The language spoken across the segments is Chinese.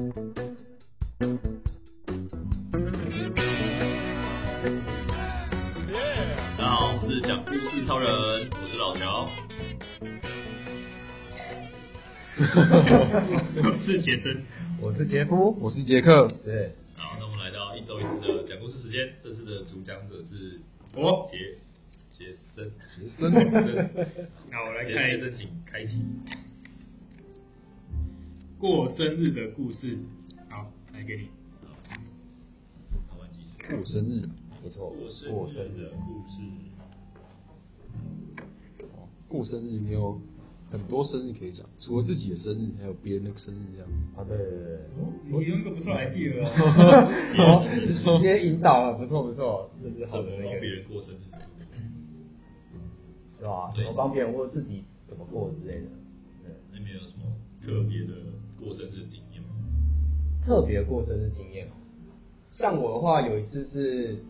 大家好，我是讲故事超人，我是老乔。我是杰森，我是杰夫，我是杰克。对，好，那我们来到一周一次的讲故事时间，这次的主讲者是我杰杰森，杰森。那我来看杰森，请开题。过生日的故事，好，来给你。过生日，不错，过生日的故事。过生日你有很多生日可以讲，除了自己的生日，还有别人的生日这样。啊，对对对，你用个不错 idea 哦，直接引导了，不错不错，这是好的那个，帮别人过生日，是吧？对怎么帮别人或自己怎么过之类的。对，那边有什么特别的过生日经验吗？特别过生日经验哦，像我的话，有一次是，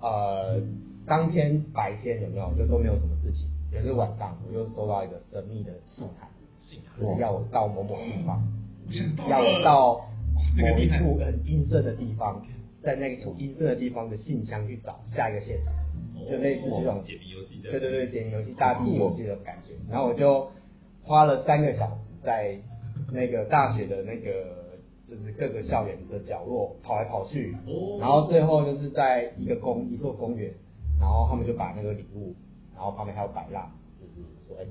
呃，当天白天有没有？就都没有什么事情，也是晚上我又收到一个神秘的信函，信函。要我到某某地方，要我到某一处很阴森的地方，在那一处阴森的地方的信箱去找下一个现实，就类似这种解谜游戏的，对对对，解谜游戏、大地游戏的感觉。然后我就花了三个小时在那个大学的那个就是各个校园的角落跑来跑去，然后最后就是在一个公一座公园，然后他们就把那个礼物，然后旁边还有摆蜡，就是说，哎，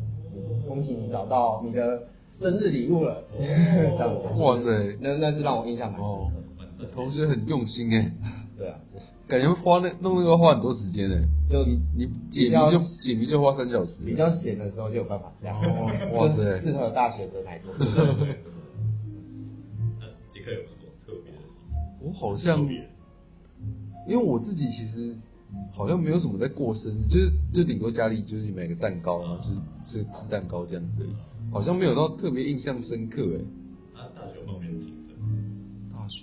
恭喜你找到你的生日礼物了，这样子。哇塞，那那是让我印象蛮深的。，同学很用心哎，对啊，感觉花那弄那个花很多时间呢。就你你解谜就解谜就花三小时，比较闲的时候就有办法这样，哇塞就是适合大学生来做。那杰克有没有什么特别的？我好像，因为我自己其实好像没有什么在过生日，就是就顶多家里就是买个蛋糕，然后就是吃吃蛋糕这样子，好像没有到特别印象深刻哎。啊，大学方面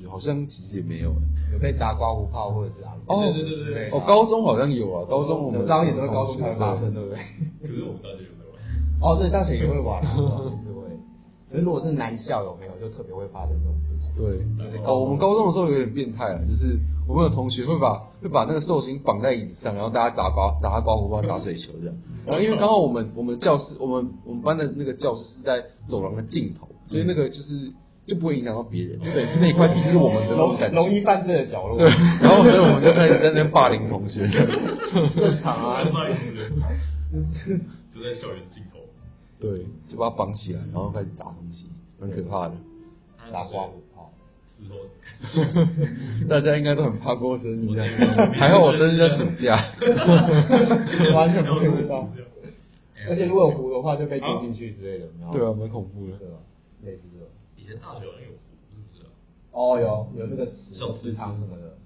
好像其实也没有哎。有被砸刮胡泡或者是啊？哦对对对对哦，高中好像有啊，高中我们当然也都是高中才发生，对不对？可是我们大学有没有玩？哦，对，大学也会玩，也是会。可是如果是男校有没有，就特别会发生这种事情。对，哦，我们高中的时候有点变态啊，就是我们有同学会把会把那个寿星绑在椅子上，然后大家砸刮打刮胡泡打水球这样。然后因为刚好我们我们教室我们我们班的那个教室是在走廊的尽头，所以那个就是就不会影响到别人，就等于是那块地就是我们的那种感觉。容易犯罪的角落。对，然后所以我们就开始在那边霸凌同学。正常啊，不好意思，就在校园尽头。对，就把他绑起来，然后开始打东西，蛮可怕的。打刮胡泡。大家应该都很怕过生日这样，还好我生日在暑假，完全不会知道。而且如果有湖的话，就被丢进去之类的。对啊，蛮恐怖的。对吧？类似。以前大学好像有湖，是不是啊？哦，有有那个池池塘什么的，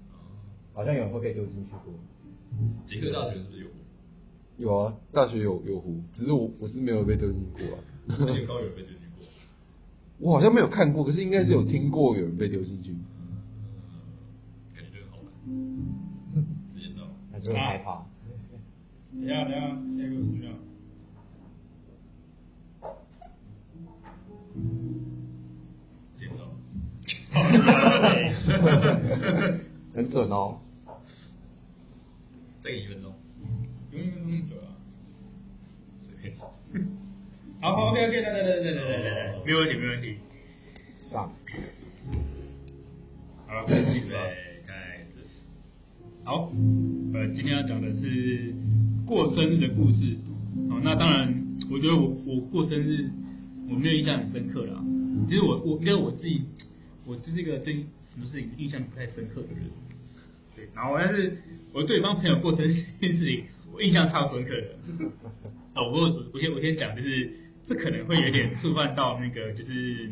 好像有人会被丢进去过。杰克大学是不是有湖？有啊，大学有有湖，只是我我是没有被丢进去过啊。那个高有被丢进去过？我好像没有看过，可是应该是有听过有人被丢进去。感觉很好玩。时间到了，那就会害怕。等一下等一下，下一个十秒。时很准哦。再给一分钟，不用一分钟那么久啊。随便。好好，OK OK，来来来来来来来来，没有问题没有问题。上。好了，开始预备开始。好，呃，今天要讲的是过生日的故事。哦，那当然，我觉得我我过生日我没有印象很深刻啦。其实我我因为我自己，我就是一个对什么事情印象不太深刻的人。对，然后但是我对一帮朋友过生日这件事情，我印象超深刻的。哦，我我先我先讲，就是这可能会有点触犯到那个就是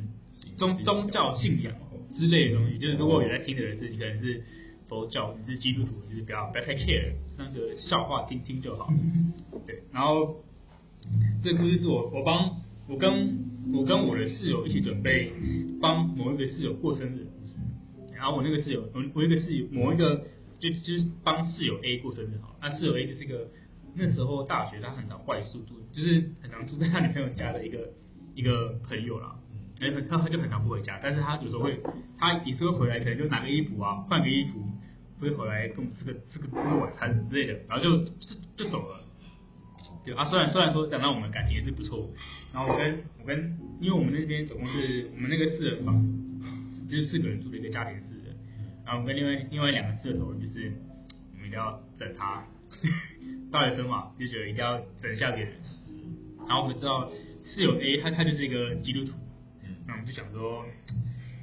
宗宗教信仰之类的东西。就是如果有在听的人是，你可能是佛教，你是基督徒，就是不要不要太 care，那个笑话听听就好。对，然后这个故事是我我帮我跟我跟我的室友一起准备帮某一个室友过生日的故事。然后我那个室友，我我一个室友某一个就就是帮室友 A 过生日好，那室友 A 就是一个那时候大学他很常外宿度，就是很常住在他女朋友家的一个一个朋友啦。他很他他就很常不回家，但是他有时候会，他也是会回来，可能就拿个衣服啊，换个衣服，会回来跟我们吃个吃个吃个晚餐之类的，然后就就就走了。对啊，虽然虽然说讲到我们感情也是不错，然后我跟我跟，因为我们那边总共是我们那个四人房，就是四个人住的一个家庭式的，然后我们跟另外另外两个社头就是我们一定要整他，大学生嘛就觉得一定要整一下别人，然后我们知道室友 A 他他就是一个基督徒，嗯，那我们就想说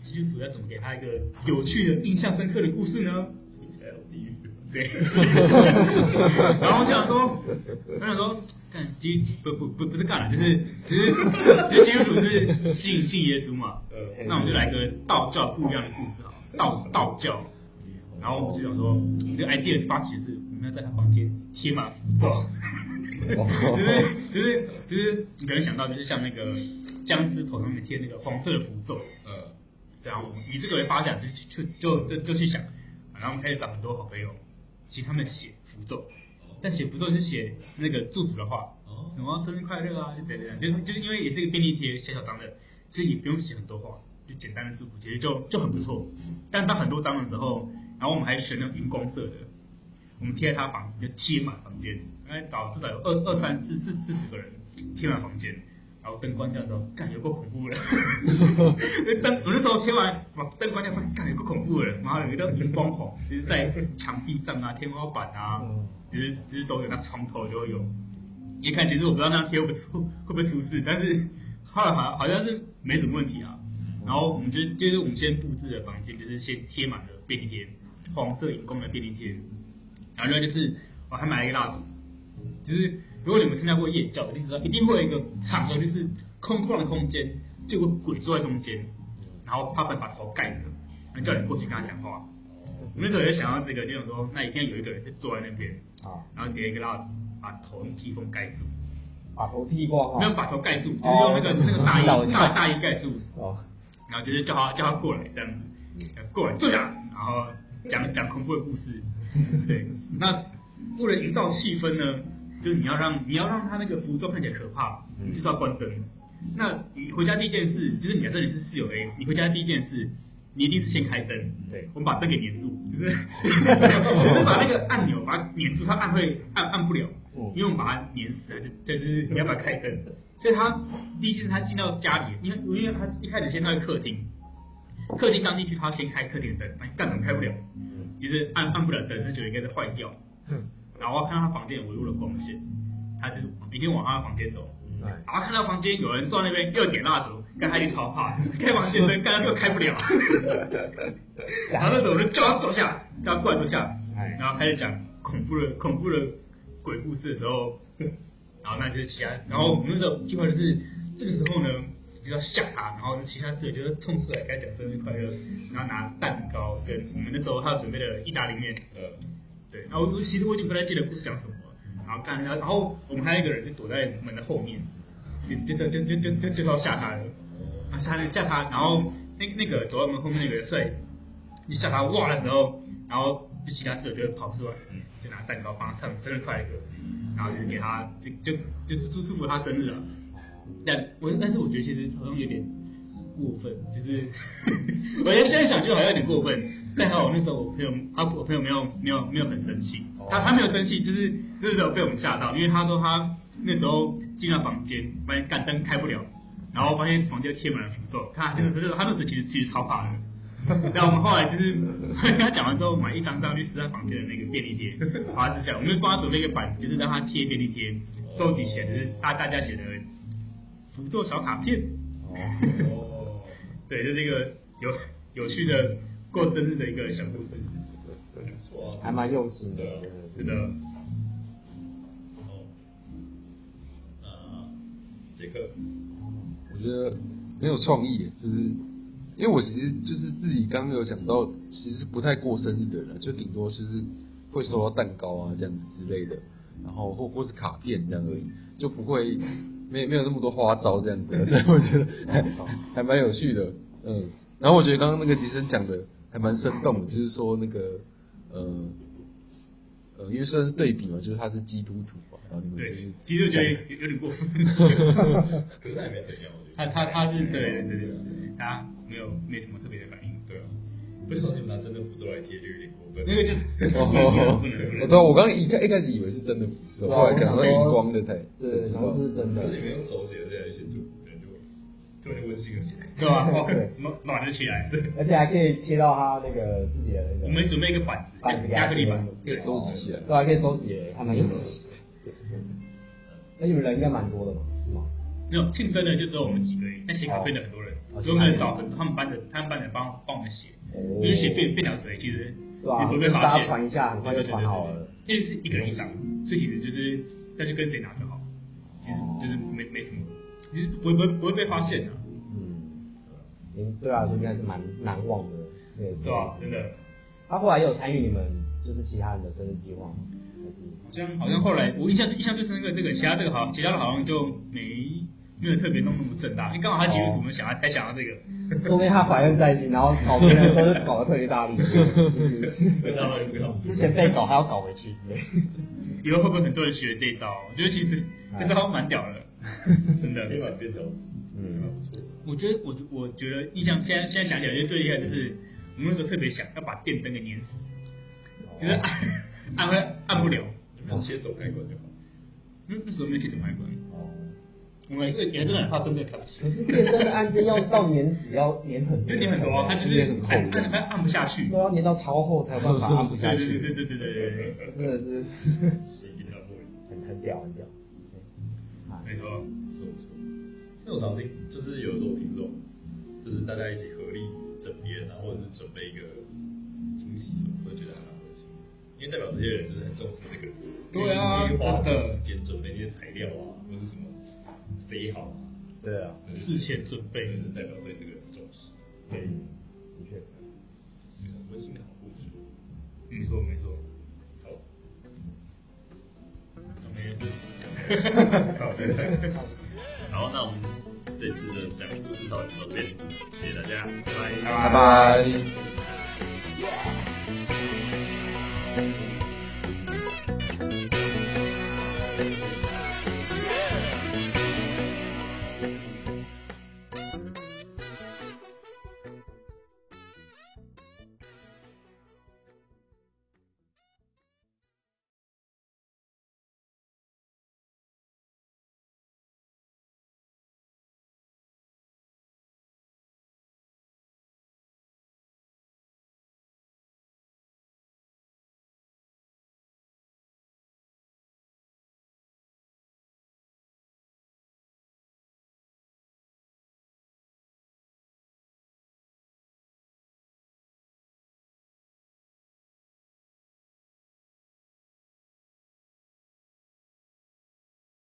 基督徒要怎么给他一个有趣的、印象深刻的故事呢？对，然后我想说，我想说，干基不不不不是干了，就是其实其实基督徒是信信耶稣嘛，呃，那我们就来个道教不一样的故事啊，道道教，然后我们就想说，你的 idea 发起是我们要在他房间贴满符咒，就是就是就是你可能想到就是像那个僵尸头上面贴那个黄色的符咒，呃，这样以这个为发展，就就就就去想，然后我们开始找很多好朋友。请他们写符咒，但写符咒就写那个祝福的话，什么生日快乐啊，就等等，就是就是因为也是一个便利贴，小小张的，所以也不用写很多话，就简单的祝福，其实就就很不错。但当很多张的时候，然后我们还选那种荧光色的，我们贴在他房就贴满房间，哎，找至少有二二三四四四十个人贴满房间。然后灯关掉之后，干有够恐怖的。灯我那时候贴完，把灯关掉，发现干有够恐怖的。然后有一个荧光黄，就是在墙壁上啊、天花板啊，其实其实都有，那床头就会有。一看，其实我不知道那样贴会不会出会不会出事，但是后来好像好像是没什么问题啊。然后我们就就是我们先布置的房间，就是先贴满了便利贴，黄色荧光的便利贴。然后另外就是我还买了一个蜡烛，就是。如果你们参加过夜教，一定知道一定会有一个场合，就是空旷的空间，就有个鬼坐在中间，然后他会把头盖着，然后叫你过去跟他讲话。我那时候也想到这个，就想说，那一定要有一个人就坐在那边，啊，然后点一个蜡烛，把头用披风盖住，把头剃光，没有把头盖住，就是用那个那个大衣大大衣盖住，哦，然后就是叫他叫他过来这样子，过来坐下，然后讲讲恐怖的故事，对，那为了营造气氛呢。就是你要让你要让他那个服装看起来可怕，你就是要关灯。那你回家第一件事，就是你在这里是室友 A，你回家第一件事，你一定是先开灯。对，我们把灯给粘住，就是，就是把那个按钮把它粘住，它按会按按不了，因为我们把它粘死了。就就是你要把它开灯。所以他第一件事他进到家里，因为因为他一开始先到客厅，客厅刚进去他先开客厅的灯，但，干怎么开不了？就是按按不了灯，那就应该是坏掉。然后看到他房间有微弱的光线，他就是一定往他的房间走。对。然后看到房间有人坐在那边，又点蜡烛，跟他一起超怕，开房间灯，刚刚又开不了。然后那时候我就叫他坐下，叫他过来坐下。然后开始讲恐怖的恐怖的鬼故事的时候，然后那就是其他，然后我们那时候计划就是这个时候呢，就要吓他，然后其他室友就是冲出来开讲生日快乐，然后拿蛋糕跟我们那时候他准备的意大利面。呃。对，然后我其实我已经不太记得故事讲什么了，然后看，然后我们还有一个人就躲在门的后面，就就就就就就就要吓他了，啊吓他吓他，然后那那个躲在门后面那个人出来，你吓他哇的时候，然后就其他室友就跑出来，就拿蛋糕帮他唱生日快乐歌，然后就给他就就就祝祝福他生日了，但我但是我觉得其实好像有点过分，就是 我现在想就好像有点过分。但还好，我那时候我朋友，他我朋友没有没有没有很生气，他他没有生气，就是就是有被我们吓到，因为他说他那时候进到房间，发现干灯开不了，然后发现房间贴满了符咒，他真的是他那时候其实其实超怕的。然后我们后来就是跟他讲完之后，买一张张去撕他房间的那个便利贴，好，他只想我们就帮他准备一个板，就是让他贴便利贴，收集起来就是大大家写的符咒小卡片。哦，对，就是一个有有趣的。过生日的一个小故事，没错，还蛮用心的，是的。哦，呃，杰克，我觉得很有创意，就是因为我其实就是自己刚刚有讲到，其实不太过生日的人，就顶多就是会收到蛋糕啊这样子之类的，然后或或是卡片这样而已，就不会没没有那么多花招这样子，所以我觉得还还蛮有趣的，嗯。然后我觉得刚刚那个杰森讲的。还蛮生动的，就是说那个，呃，呃，因为算是对比嘛，就是他是基督徒嘛，然后你们就是对，其实我觉得有有点过分。可是他也没怎样，我觉得。他他他是对对对对，他没有没什么特别的反应，对啊。为什么你们拿真的符咒来贴就有点过分？那个就是哦，不能不能。对，我刚刚一开一开始以为是真的符咒，后来看到荧光的才对，然后是真的可。是你们用手写的这样写出，对，就就很温馨了起来。对吧？暖暖了起来。对，而且还可以贴到他那个自己的那个。我们准备一个板子，板子给他亚克力板。可以收集起来。对，还可以收集诶，还蛮有意思。那你们人应该蛮多的嘛，是吗？没有庆生的就只有我们几个而已，但写卡片的很多所以我们找很他们班的他们班的帮帮我们写，因为写便便条纸其实也不会被发现，家传一下很快就传好了。因为是一个人一张，所以其实就是再去跟谁拿就好，其实就是没没什么，其实不会不会不会被发现的，嗯，您对啊，所以应该是蛮难忘的那个时候是吧？真的，他后来也有参与你们就是其他人的生日计划吗？好像好像后来我印象印象最深刻这个，其他这个好，其他的好像就没没有特别弄那么盛大，因为刚好他基督徒我们想要才想到这个，说明他怀恨在心，然后搞别人的时候就搞得特别大力，之前被搞还要搞回去之类。以后会不会很多人学这一招？我觉得其实这招蛮屌的，真的。可以把便条，嗯，不错。我觉得我我觉得印象现在现在想起来，就最厉害的就是我们那时候特别想要把电灯给碾死，就是按按会按不了，用切走开关就好。那那时候没有切怎么开关，哦。我们也真的很怕灯被挑起可，是电灯的按键要到年底要粘很多，就粘很多啊，它就是按按按按不下去，都要粘到超厚才有办法按不下去。对对对对对对对，真的是是一定要会，很很屌很屌。没错，不错不错。那我常听，就是有时候听众，就是大家一起合力整编啊，或者是准备一个惊喜我觉得还蛮开心的，因为代表这些人真的很重视这个。对啊真的时间准备那些材料啊，塞好啊，对啊，事前准备就是代表对这个人重视。对，的确。温馨的好故事。没错没错，好，好，那我们这次的讲故事到到这边，谢谢大家，拜拜，拜拜。